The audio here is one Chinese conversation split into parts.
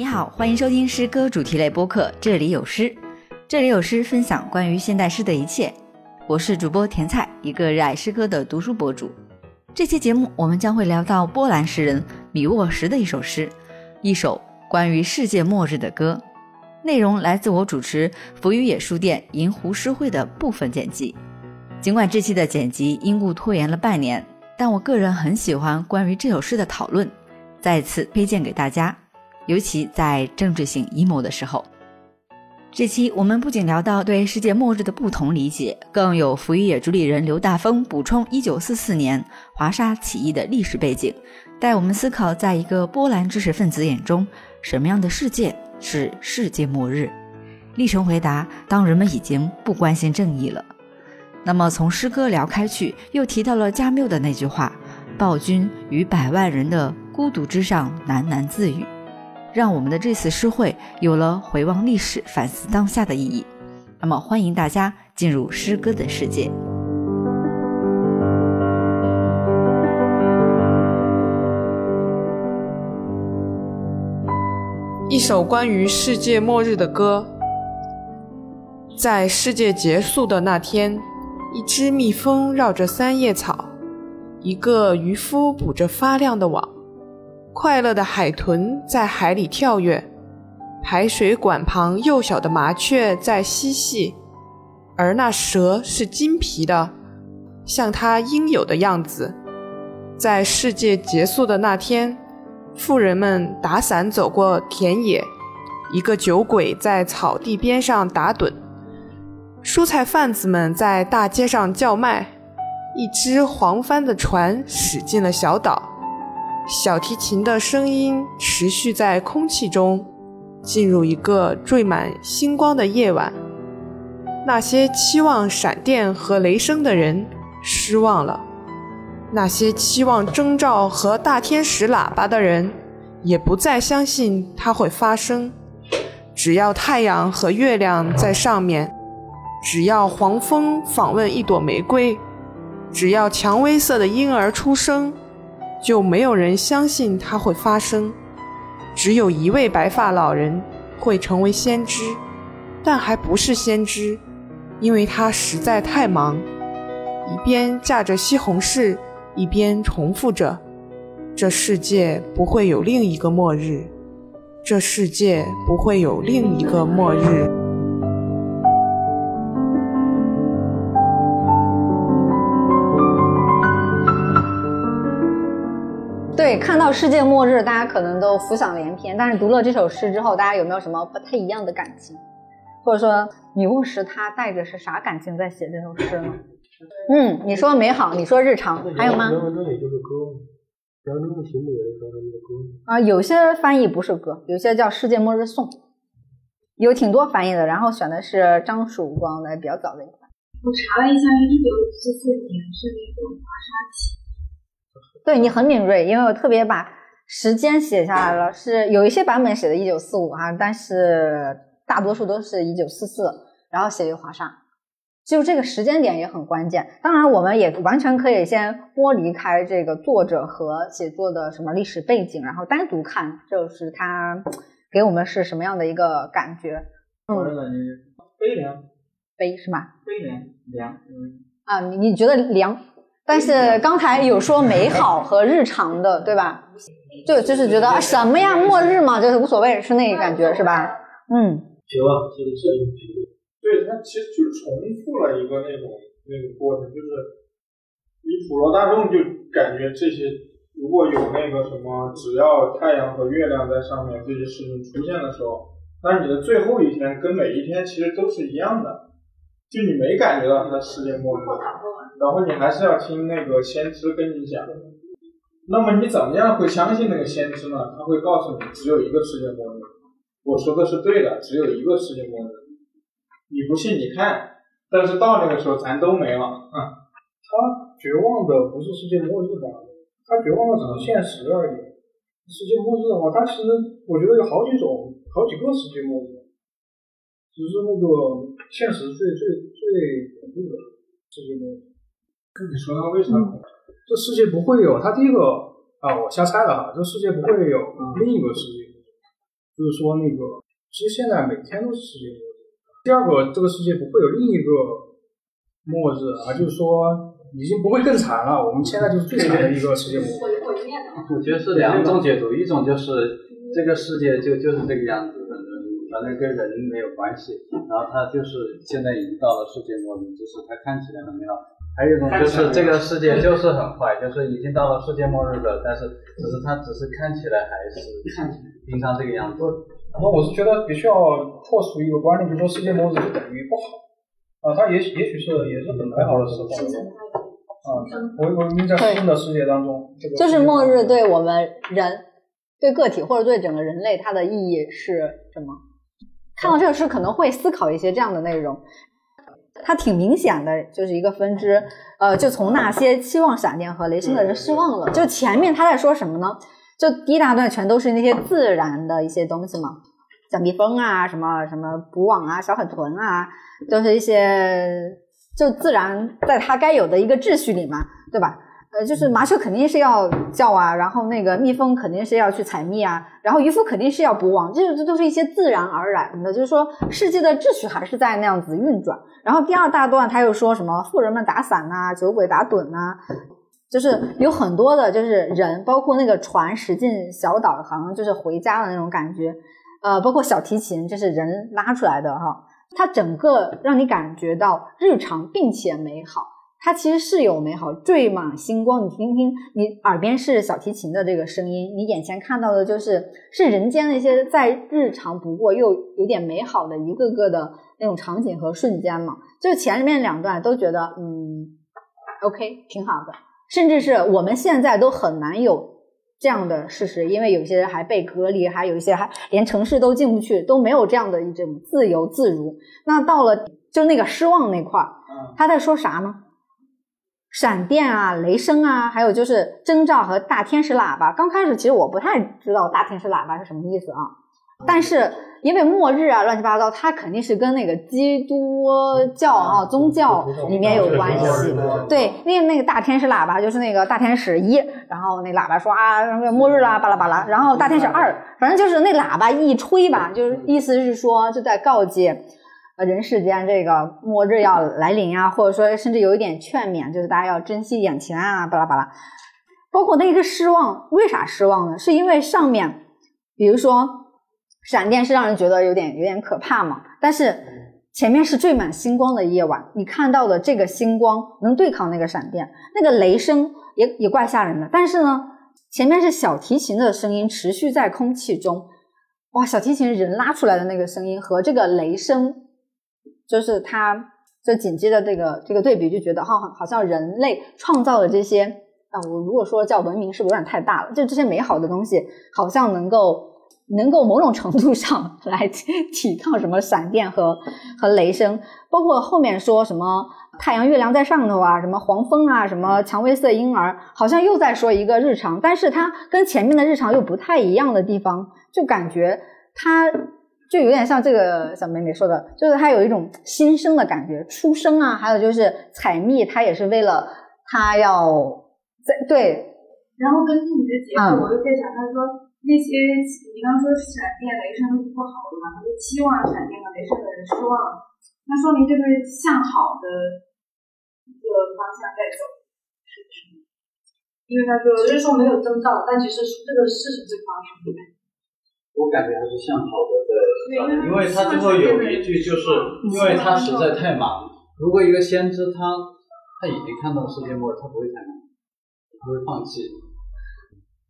你好，欢迎收听诗歌主题类播客，这里有诗，这里有诗，分享关于现代诗的一切。我是主播甜菜，一个热爱诗歌的读书博主。这期节目我们将会聊到波兰诗人米沃什的一首诗，一首关于世界末日的歌。内容来自我主持浮于野书店银湖诗会的部分剪辑。尽管这期的剪辑因故拖延了半年，但我个人很喜欢关于这首诗的讨论，再次推荐给大家，尤其在政治性阴谋的时候。这期我们不仅聊到对世界末日的不同理解，更有浮于野主理人刘大峰补充1944年华沙起义的历史背景，带我们思考，在一个波兰知识分子眼中，什么样的世界是世界末日？历程回答：当人们已经不关心正义了。那么从诗歌聊开去，又提到了加缪的那句话：“暴君于百万人的孤独之上喃喃自语。”让我们的这次诗会有了回望历史、反思当下的意义。那么，欢迎大家进入诗歌的世界。一首关于世界末日的歌。在世界结束的那天，一只蜜蜂绕着三叶草，一个渔夫捕着发亮的网。快乐的海豚在海里跳跃，排水管旁幼小的麻雀在嬉戏，而那蛇是金皮的，像它应有的样子。在世界结束的那天，富人们打伞走过田野，一个酒鬼在草地边上打盹，蔬菜贩子们在大街上叫卖，一只黄帆的船驶进了小岛。小提琴的声音持续在空气中，进入一个缀满星光的夜晚。那些期望闪电和雷声的人失望了，那些期望征兆和大天使喇叭的人也不再相信它会发生。只要太阳和月亮在上面，只要黄蜂访问一朵玫瑰，只要蔷薇色的婴儿出生。就没有人相信它会发生，只有一位白发老人会成为先知，但还不是先知，因为他实在太忙，一边驾着西红柿，一边重复着：“这世界不会有另一个末日，这世界不会有另一个末日。”对，看到世界末日，大家可能都浮想联翩。但是读了这首诗之后，大家有没有什么不太一样的感情？或者说，米沃什他带着是啥感情在写这首诗呢？嗯，你说美好，你说日常，还有吗？啊，有些翻译不是歌，有些叫《世界末日颂》，有挺多翻译的。然后选的是张曙光的比较早的一款。我查了一下，一九四四年是那个华沙起。对你很敏锐，因为我特别把时间写下来了。是有一些版本写的一九四五啊，但是大多数都是一九四四，然后写于华沙。就这个时间点也很关键。当然，我们也完全可以先剥离开这个作者和写作的什么历史背景，然后单独看，就是他给我们是什么样的一个感觉。嗯，悲凉，悲是吗？悲凉，凉，嗯。啊，你你觉得凉？但是刚才有说美好和日常的，对吧？就就是觉得什么呀，末日嘛，就是无所谓，是那个感觉，是吧？嗯。行了，这个是绝望。对，它其实就重复了一个那种那个过程，就是你普罗大众就感觉这些如果有那个什么，只要太阳和月亮在上面这些事情出现的时候，那你的最后一天跟每一天其实都是一样的，就你没感觉到它的世界末日。然后你还是要听那个先知跟你讲，那么你怎么样会相信那个先知呢？他会告诉你只有一个世界末日，我说的是对的，只有一个世界末日。你不信你看，但是到那个时候咱都没了。嗯，他绝望的不是世界末日吧？他绝望的只是现实而已。世界末日的话，他其实我觉得有好几种、好几个世界末日，只是那个现实最最最恐怖的世界末日。你说他为什么？这世界不会有他第一个啊，我瞎猜的哈。这世界不会有另一个世界，就是说那个，其实现在每天都是世界末日。第二个，这个世界不会有另一个末日啊，就是说已经不会更惨了。我们现在就是最惨的一个世界末日。我觉得是两种解读，一种就是这个世界就就是这个样子的，反正跟人没有关系，然后它就是现在已经到了世界末日，只是它看起来很美好。还有一种就是这个世界就是很坏，就是已经到了世界末日了，但是只是它只是看起来还是平常这个样子。那我是觉得必须要破除一个观念，就是说世界末日就等于不好啊，它也许也许是也是很美好的时候啊。我我们在新的世界当中，这个就是末日对我们人、对个体或者对整个人类它的意义是什么？看到这个是可能会思考一些这样的内容。它挺明显的，就是一个分支，呃，就从那些期望闪电和雷声的人失望了。就前面他在说什么呢？就第一大段全都是那些自然的一些东西嘛，像蜜蜂啊，什么什么捕网啊，小海豚啊，都是一些就自然在它该有的一个秩序里嘛，对吧？呃，就是麻雀肯定是要叫啊，然后那个蜜蜂肯定是要去采蜜啊，然后渔夫肯定是要捕网，这这都是一些自然而然的，就是说世界的秩序还是在那样子运转。然后第二大段他又说什么富人们打伞呐，酒鬼打盹呐，就是有很多的，就是人，包括那个船驶进小岛，好像就是回家的那种感觉。呃，包括小提琴，这是人拉出来的哈，它整个让你感觉到日常并且美好。它其实是有美好，缀满星光。你听听，你耳边是小提琴的这个声音，你眼前看到的就是是人间那些再日常不过又有点美好的一个个的那种场景和瞬间嘛。就前面两段都觉得嗯，OK，挺好的。甚至是我们现在都很难有这样的事实，因为有些人还被隔离，还有一些还连城市都进不去，都没有这样的一种自由自如。那到了就那个失望那块儿，他在说啥呢？闪电啊，雷声啊，还有就是征兆和大天使喇叭。刚开始其实我不太知道大天使喇叭是什么意思啊，但是因为末日啊，乱七八糟，它肯定是跟那个基督教啊宗教里面有关系。对，因为那个大天使喇叭就是那个大天使一，然后那喇叭说啊，末日啦，巴拉巴拉。然后大天使二，反正就是那喇叭一吹吧，就是意思是说就在告诫。人世间这个末日要来临啊，或者说甚至有一点劝勉，就是大家要珍惜眼前啊，巴拉巴拉。包括那个失望，为啥失望呢？是因为上面，比如说闪电是让人觉得有点有点可怕嘛，但是前面是缀满星光的夜晚，你看到的这个星光能对抗那个闪电，那个雷声也也怪吓人的。但是呢，前面是小提琴的声音持续在空气中，哇，小提琴人拉出来的那个声音和这个雷声。就是他，就紧接着这个这个对比，就觉得哈，好像人类创造的这些啊，我如果说叫文明，是不是有点太大了？就这些美好的东西，好像能够能够某种程度上来抵抗什么闪电和和雷声，包括后面说什么太阳、月亮在上头啊，什么黄蜂啊，什么蔷薇色婴儿，好像又在说一个日常，但是它跟前面的日常又不太一样的地方，就感觉它。就有点像这个小妹妹说的，就是她有一种新生的感觉，出生啊，还有就是采蜜，她也是为了她要在对。然后根据你的解释，我又在想，他说那些你刚说闪电雷声都是不好的嘛，他就期望闪电和雷声的人失望了，那说明这个向好的一个方向在走，是不是？因为他说只是说没有征兆，但其实这个事情会发生的。我感觉还是向好的。因为他最后有一句，就是因为他实在太忙。如果一个先知他他已经看到世界末日，他不会太忙，他会放弃。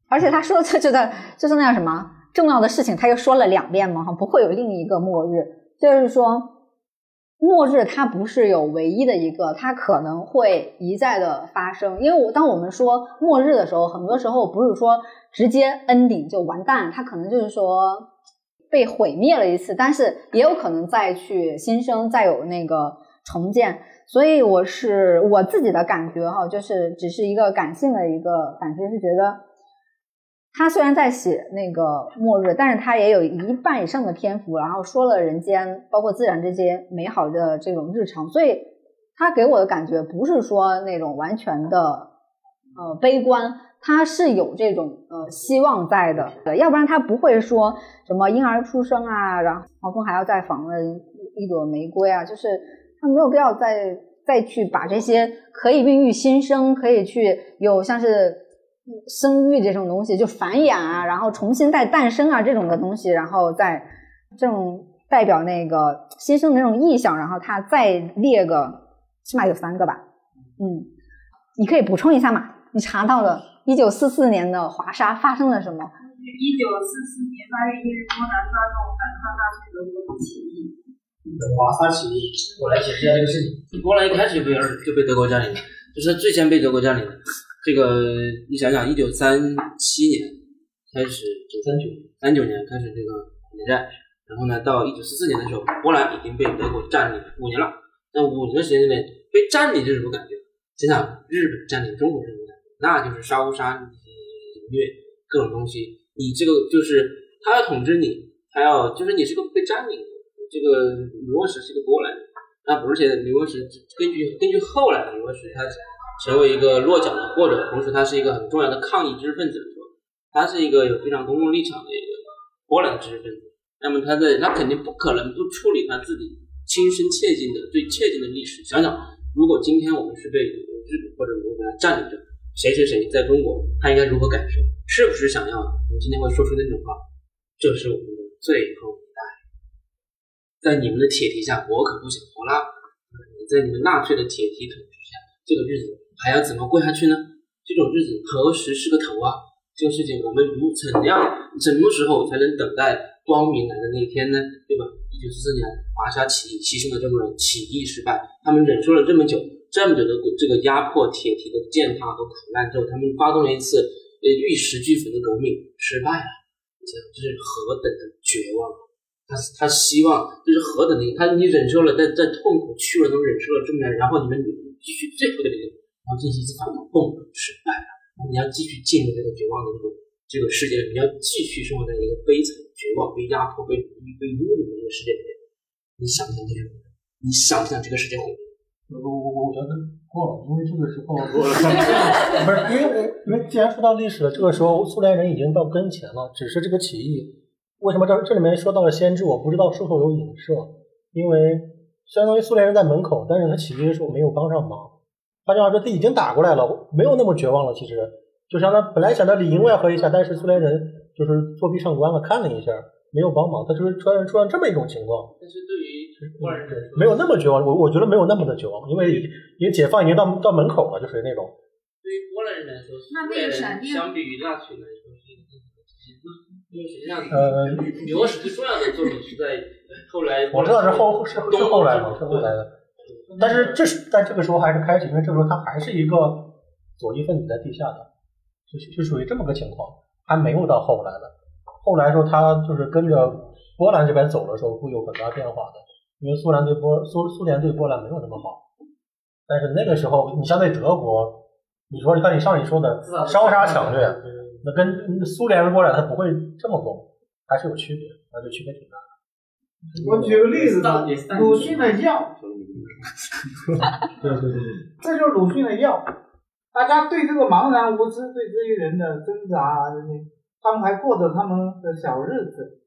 而且他说这就在就是那样什么重要的事情，他又说了两遍嘛，哈，不会有另一个末日。就是说，末日它不是有唯一的一个，它可能会一再的发生。因为我当我们说末日的时候，很多时候不是说直接 ending 就完蛋，它可能就是说。被毁灭了一次，但是也有可能再去新生，再有那个重建。所以我是我自己的感觉哈，就是只是一个感性的一个感觉，是觉得他虽然在写那个末日，但是他也有一半以上的篇幅，然后说了人间包括自然这些美好的这种日常。所以他给我的感觉不是说那种完全的呃悲观，他是有这种呃希望在的，要不然他不会说什么婴儿出生啊，然后黄蜂还要再访问一朵玫瑰啊，就是他没有必要再再去把这些可以孕育新生，可以去有像是生育这种东西，就繁衍啊，然后重新再诞生啊这种的东西，然后再这种代表那个新生的那种意象，然后他再列个起码有三个吧，嗯，你可以补充一下嘛？你查到了。一九四四年的华沙发生了什么？一九四四年八月一日，波兰发动反抗纳粹德国的起义。华沙起义，我来解释一下这个事情。波兰一开始就被就被德国占领了，就是最先被德国占领的。这个你想想，一九三七年开始，九三九三九年开始这个内战，然后呢，到一九四四年的时候，波兰已经被德国占领五年了。在五年的时间内被占领是什么感觉？想想日本占领中国是什么感觉？那就是杀无杀，凌虐各种东西。你这个就是他要统治你，他要就是你是个被占领的。这个刘沃石是个波兰人，那不是现在刘沃石根据根据后来的刘沃石，他成为一个落脚的，或者同时他是一个很重要的抗议知识分子，说他是一个有非常公共立场的一个波兰知识分子。那么他在他肯定不可能不处理他自己亲身切近的最切近的历史。想想，如果今天我们是被日本或者我们占领着。谁谁谁在中国，他应该如何感受？是不是想要我今天会说出那种话？这是我们的最后一代，在你们的铁蹄下，我可不想活了。在你们纳粹的铁蹄统治下，这个日子还要怎么过下去呢？这种日子何时是个头啊？这个事情我们如怎样、什么时候才能等待光明来的那一天呢？对吧？一九四四年华沙起义牺牲了这么多人，起义失败，他们忍受了这么久。这么久的这个压迫铁蹄的践踏和苦难之后，他们发动了一次呃玉石俱焚的革命，失败了。这这是何等的绝望！他他希望这是何等的他你忍受了在在痛苦屈辱中忍受了这么久，然后你们继续最后的力量，然后进行一次反攻，嘣，失败了。你要继续进入这个绝望的这个这个世界，你要继续生活在一个悲惨、绝望、被压迫、被被侮辱的一个世界里面。你想不想这个？你想不想这个世界毁灭？我我我觉得过了，因为这个时候 不是因为我因为既然说到历史了，这个时候苏联人已经到跟前了，只是这个起义为什么这这里面说到了先知，我不知道是否有影射，因为相当于苏联人在门口，但是他起义的时候没有帮上忙。换句话说，他已经打过来了，没有那么绝望了。其实就相当本来想着里应外合一下，但是苏联人就是作弊上官了，看了一下没有帮忙，他就是突然出现这么一种情况。但是对于没有那么绝望，我我觉得没有那么的绝望，因为因为解放已经到到门口了，就属于那种。对于波兰人来说，那那个闪电相比于纳粹来说是一个因为实际上，呃，刘史最重要的作品是在后来。我知道是后是是后来的，是后来的。但是这是在这个时候还是开始，因为这个时候他还是一个左翼分子在地下的，就就属于这么个情况，还没有到后来的。后来说他就是跟着波兰这边走的时候，会有很大变化的。因为苏联对波苏苏联对波兰没有那么好，但是那个时候你相对德国，你说像你上一说的烧杀抢掠，那跟苏联和波兰它不会这么做，还是有区别，而且区别挺大的。我举个例子吧，鲁迅的药，对对对，这就是鲁迅的药。大家对这个茫然无知，对这些人的挣扎这些，他们还过着他们的小日子。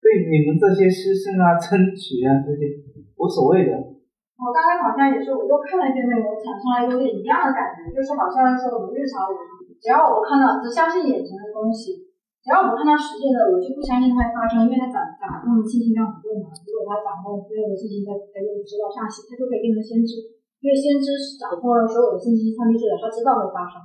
对你们这些师生啊、争取啊这些无所谓的。我刚刚好像也是，我又看了一遍内容，产生了有点一样的感觉，就是好像是我们日常人，只要我看到只相信眼前的东西，只要我看到实践的，我就不相信它会发生，因为它掌掌控的信息量很重嘛。如果它掌控所有的信息在在这个指导上写，它就可以变成先知，因为先知是掌控了所有的信息，上帝是他知道会发生。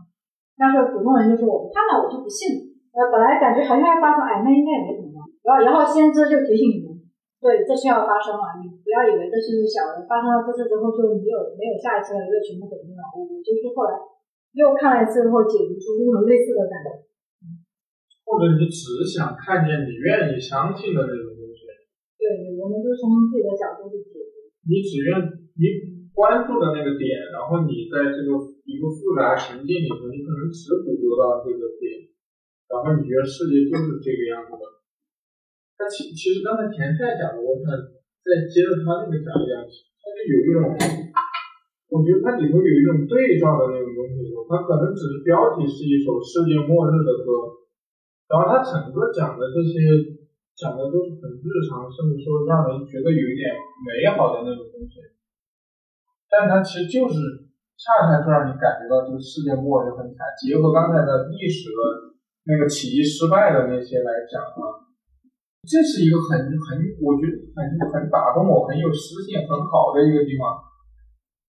但是普通人。就是我不看了我就不信，呃，本来感觉好像要发生，哎，那应该也没什么。然后，然后先知就提醒你们，对，这是要发生了，你不要以为这是小的，发生了这次之后就没有没有下一次了，因为全部否定了。我就是后来又看了一次后，解读出这种类似的感觉。或者你只想看见你愿意相信的那种东西。对，我们就从自己的角度去解读。你只愿你关注的那个点，然后你在这个一个复杂情境里头，你可能只捕捉到这个点，然后你觉得世界就是这个样子的。他其其实刚才田太讲的，我想再接着他那个讲一讲，他就有一种，我觉得它里头有一种对照的那种东西的时候，它可能只是标题是一首世界末日的歌，然后它整个讲的这些讲的都是很日常，甚至说让人觉得有一点美好的那种东西，但它其实就是恰恰就让你感觉到这个世界末日很惨。结合刚才的历史的那个起义失败的那些来讲啊，这是一个很很我觉得很很打动我、很有诗性、很好的一个地方。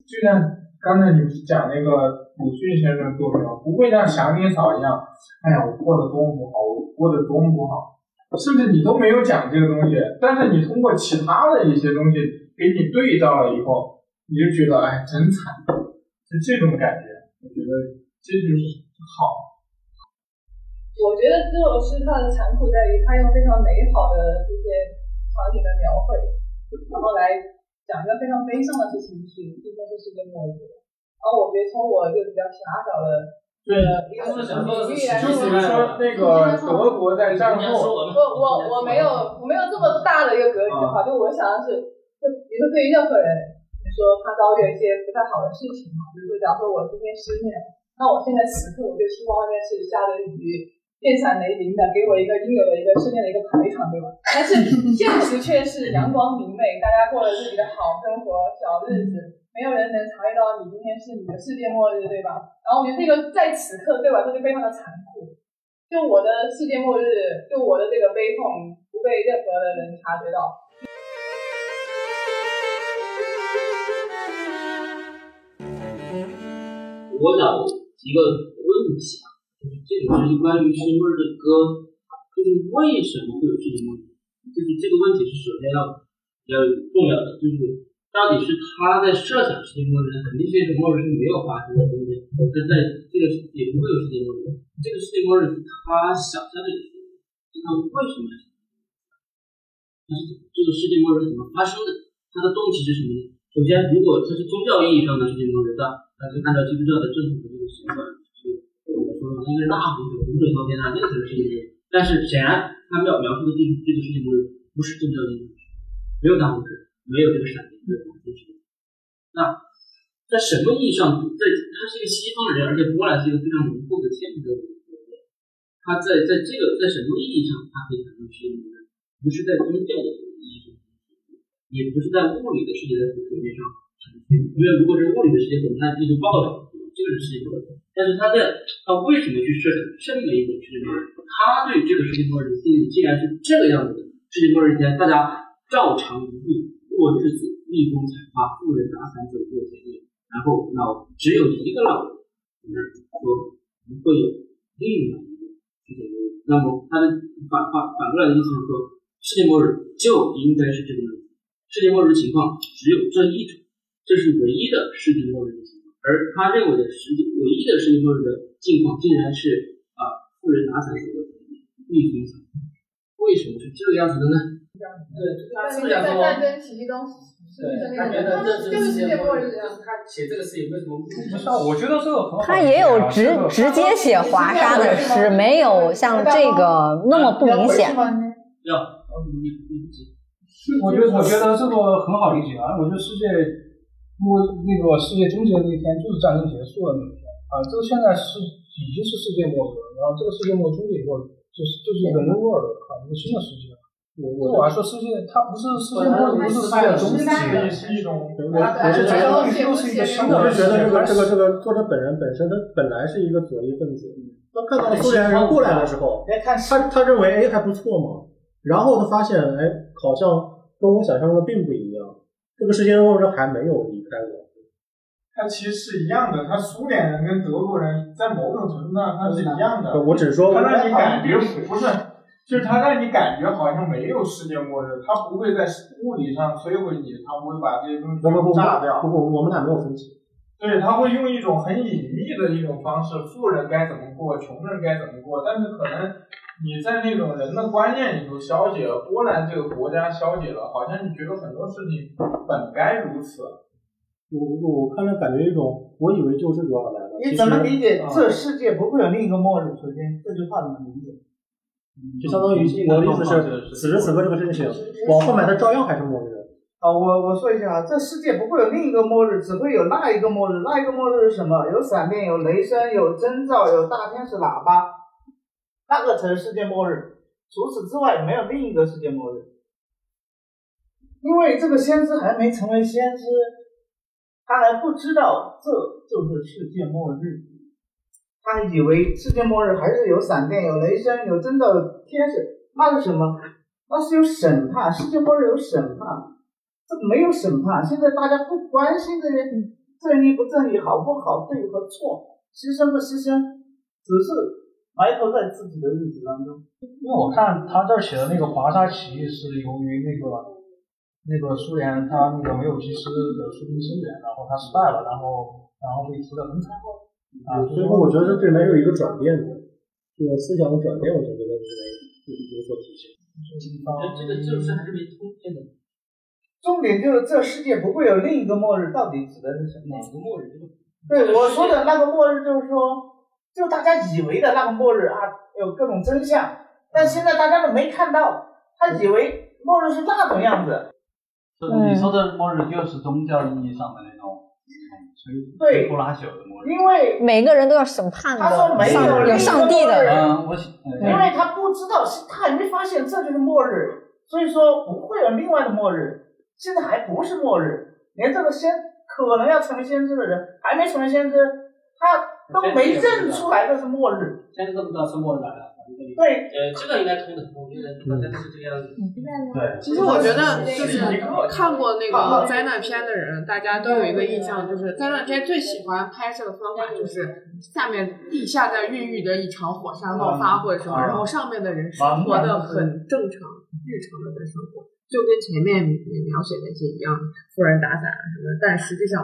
就像刚才你不是讲那个鲁迅先生作品吗？不会像祥林嫂一样，哎呀，我过得多么不好，我过得多么不好，甚至你都没有讲这个东西，但是你通过其他的一些东西给你对照了以后，你就觉得哎，真惨，是这种感觉。我觉得这就是好。我觉得这首诗它的残酷在于，它用非常美好的这些场景的描绘，然后来。讲一个非常悲伤的事情是，今天是世界末日。然后我觉得从我一个比较狭小的对一个领域来就是说，那个德国在战后，我我我没有我没有这么大的一个格局哈，就我想的是，就比如说对于任何人，比如说他遭遇一些不太好的事情嘛，比如说假如说我今天失恋，那我现在此刻我就希望外面是下着雨。电闪雷鸣的，给我一个应有的一个世界的一个排场，对吧？但是现实却是阳光明媚，大家过着自己的好生活、小日子，没有人能察觉到你今天是你的世界末日，对吧？然后我觉得这个在此刻对我来说就非常的残酷，就我的世界末日，就我的这个悲痛不被任何的人察觉到。我想提个问题啊。这首诗是关于世界末日的歌，就是为什么会有世界末日？就是这个问题是首先要要重要的，就是到底是他在设想世界末日，肯定世界末日是没有发生的，对不对？那在这个也不会有世界末日，这个世界末日是他想象的一个世界，那为什么？但是这个世界末日怎么发生的？它的动机是什么呢？首先，如果它是宗教意义上的世界末日，那那就按照基督教的正统的这个习惯。应该是大洪水、洪水滔天啊，那个才是世界。但是显然，他们要描述的这这个世界末日不是宗教意义，没有大洪水，没有这个闪电，没有大天使。那在什么意义上，在他是一个西方人，而且波兰是一个非常浓厚的天主教国家，他在在这个在什么意义上，他可以谈论世界末日？不是在宗教的意义上，也不是在物理的世界的层面上因为如果是物理的世界，可能它就是爆了，这个是世界末日。但是他在他为什么去设想这么一个世界末日？他对这个世界末日的定义竟然是这个样子的：世界末日天，大家照常无病过日子，蜜蜂采花，富人打伞走过田野，然后老只有一个老人说不会有另外一个世界末日。那么他的反反反过来的意思是说，世界末日就应该是这个样子。世界末日情况只有这一种，这是唯一的世界末日。而他认为的世界唯一的世界末日的境况，竟然是啊，富人拿伞走过蜜蜂采花。为什么是这个样子的呢？对，他是想说战争起义中，对，他觉得这就是世界末日这样。他写这个诗也为什么？不是，我觉得这个很好。他也有直直接写华沙的诗，没有像这个那么不明显。要，你你你我觉得我觉得这个很好理解啊，我觉得世界。末那个世界终结的那天就是战争结束的那天啊，这个现在是已经是世界末日了，然后这个世界末终结以后，就是就是一个 new world 啊，一个新的世界。我我来说，世界它不是世界末日，不是世界终结，是一种。我我是觉得又是一个新的。我是觉得这个这个这个作者本人本身他本来是一个左翼分子，他看到苏联人过来的时候，他他认为哎还不错嘛，然后他发现哎好像跟我想象的并不一样。这个世界末日还没有离开我。他其实是一样的，他苏联人跟德国人在某种程度上他是一样的。我只说，他让你感觉不是，就是他让你感觉好像没有世界末日，他不会在物理上摧毁你，他不会把这些东西炸掉。不不，我们俩没有分歧。对他会用一种很隐秘的一种方式，富人该怎么过，穷人该怎么过，但是可能。你在那种人的观念里头消解了，波兰这个国家消解了，好像你觉得很多事情本该如此。我我我看着感觉一种，我以为就是主要来了。你怎么理解这世界不会有另一个末日？首先这句话怎么理解？就相当于我的意思是，此时此刻这个事情往后面它照样还是末日。啊，我我说一下啊，这世界不会有另一个末日，只会有那一个末日。那一个末日是什么？有闪电，有雷声，有征兆，有大天使喇叭，那个才是世界末日。除此之外，没有另一个世界末日。因为这个先知还没成为先知，他还不知道这就是世界末日。他以为世界末日还是有闪电、有雷声、有真的、天使，那是什么？那是有审判。世界末日有审判。这没有审判，现在大家不关心这些正义不正义、好不好、对和错、牺牲不牺牲，只是埋头在自己的日子当中。因为我看他这儿写的那个华沙起义是由于那个那个苏联他那个没有及时的出兵支援，然后他失败了，然后然后被屠的很惨。啊，所以说我觉得这里面有一个转变的，这个思想的转变，我觉得这里面有有所体现。这个就是还是没通篇的。重点就是这世界不会有另一个末日，到底指的是什么？哪个末日？对我说的那个末日，就是说，就大家以为的那个末日啊，有各种真相，但现在大家都没看到，他以为末日是那种样子。你说的末日就是宗教意义上的那种吹对不拉朽的末日。因为每个人都要审判的，他说没有上帝的。嗯，我因为他不知道，是他还没发现这就是末日，所以说不会有另外的末日。现在还不是末日，连这个先可能要成为先知的人还没成为先知，他都没认出来这是末日。现在都不知道是末日来了。对，呃，这个应该通的，我觉得大家都是这个样子。对，其实我觉得就是看过那个灾难片的人，大家都有一个印象，就是灾难片最喜欢拍摄的方法就是下面地下在孕育着一场火山爆发或者什么，然后上面的人生活的很正常、日常的在生活，就跟前面描写那些一样，富人打伞啊什么的，但实际上。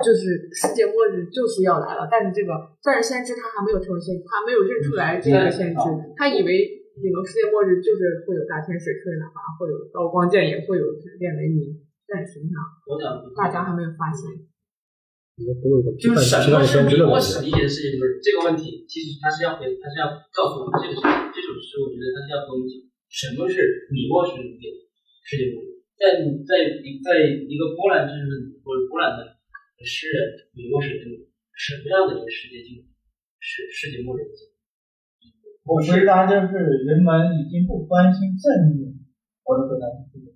就是世界末日就是要来了，但是这个但是先知他还没有成为先知，他没有认出来这个先知，他以为你们世界末日就是会有大天使吹喇叭，会有刀光剑影，会有闪电雷鸣，但实际上大家还没有发现。就是什么是比我史理解的事情，就是这个问题，其实他是要回，他是要告诉我们这个事情。这首诗我觉得他是要跟我们讲什么是米沃式理解世界末日，在在在一个波兰知识分子或者波兰的。诗人米沃什的什么样的一个世界境是世界末日的境我回答就是人们已经不关心正义。我的回答是对的。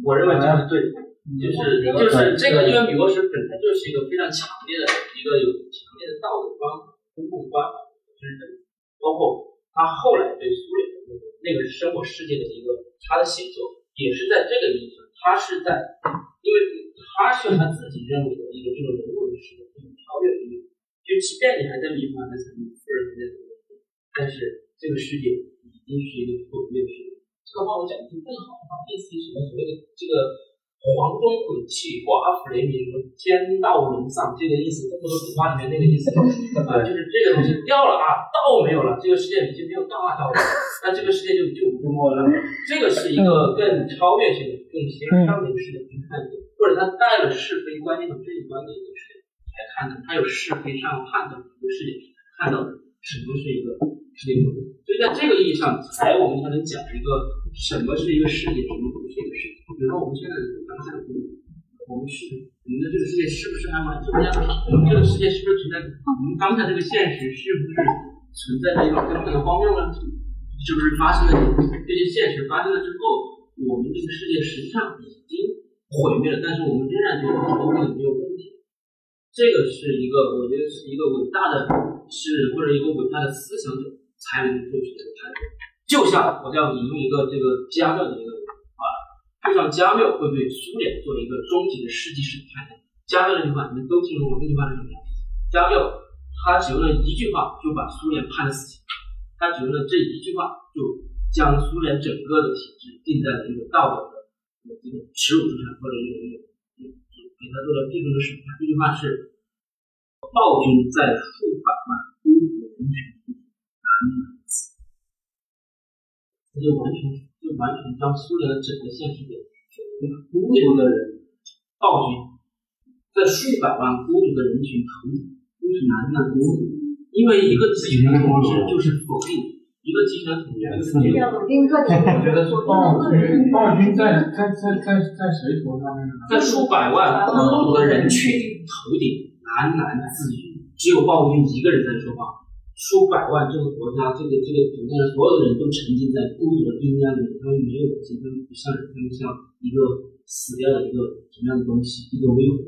我认为这是对的，就是就是这个，因为米沃什本来就是一个非常强烈的一个有强烈的道德观、公共观就是，包括他后来对苏联的那个那个生活世界的一个他的写作，也是在这个意思，他是在因为。他是他自己认为的一个这个人物的视角，这种超越的，就即便你还在迷茫，还在迷，夫人还在怎么但是这个世界已经是一个毁灭的世界。这个话我讲的就更好了，类似于什么所谓的这个黄钟毁弃，寡妇雷鸣，天道沦丧，这个意思，这不是古话里面那个意思啊？就是这个东西掉了啊，道没有了，这个世界已经没有道啊道了，那这个世界就就就没了。这个是一个更超越性的、更先上的一个视角去看的。或者他带了是非观念和正义观的一个视角来看的，他有是非上判断的一个视角，看到什么是一个世界末日。所以在这个意义上，才我们才能讲一个什么是一个世界，什么不是一个世界。比如说我们现在的当下的我们是我们的这个世界是不是还蛮怎么样？我们这个世界是不是存在？我们当下这个现实是不是存在着一个根本的荒谬呢？是不是发生了这些现实发生了之后，我们这个世界实际上已经？毁灭了，但是我们仍然觉得这个问题没有问题。这个是一个，我觉得是一个伟大的诗人或者一个伟大的思想者才能做出的判断。就像我要引用一个这个加缪的一个话，就像加缪会对苏联做一个终极的世纪审判。加缪这句话你们都听说过，这句话是什么？加缪他只用了一句话就把苏联判了死刑，他只用了这一句话就将苏联整个的体制定在了一个道德的。这个耻辱之上，或者一个一个，给他做了最终的审判。这句话是：暴君在数百万孤独人群难免。他就完全就完全将苏联的整个现实给孤独的人，暴君在数百万孤独的人群头顶，都是难难孤独，因为一个集权统治就是否定一个集团统治，是一四年，我觉得说暴君，暴君在在在在在谁头上呢？在数百万孤独的人群头顶喃喃自语，只有暴君一个人在说话。数百万这个国家，这个这个国家的所有的人都沉浸在孤独的阴暗里，他们没有人，他们不像人，他们像一个死掉的一个什么样的东西，一个微火。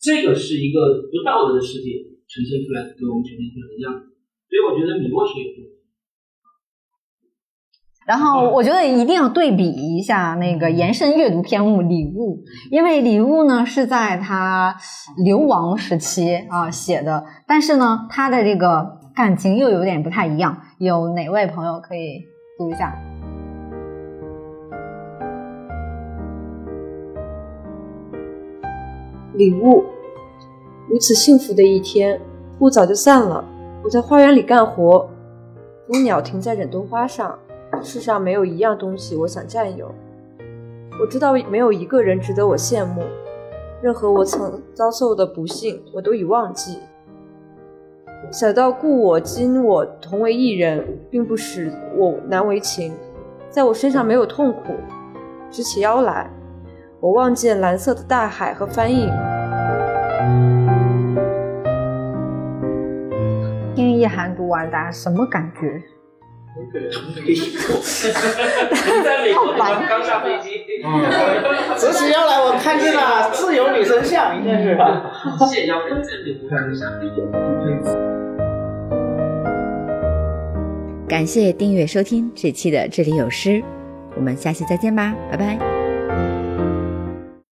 这个是一个不道德的世界呈现出来，给我们呈现出来的样子。所以我觉得米沃是有用。然后我觉得一定要对比一下那个延伸阅读篇目《礼物》，因为《礼物》呢是在他流亡时期啊写的，但是呢他的这个感情又有点不太一样。有哪位朋友可以读一下？礼物，如此幸福的一天，雾早就散了。我在花园里干活，蜂鸟停在忍冬花上。世上没有一样东西我想占有。我知道没有一个人值得我羡慕。任何我曾遭受的不幸，我都已忘记。小到故我今我同为一人，并不使我难为情。在我身上没有痛苦。直起腰来，我望见蓝色的大海和帆影。听一涵读完，大家什么感觉？在美国刚下飞机，直起腰来，我看见了自由女神像，应该是。谢腰人在美国刚上飞机。感谢订阅收听这期的这里有诗，我们下期再见吧，拜拜。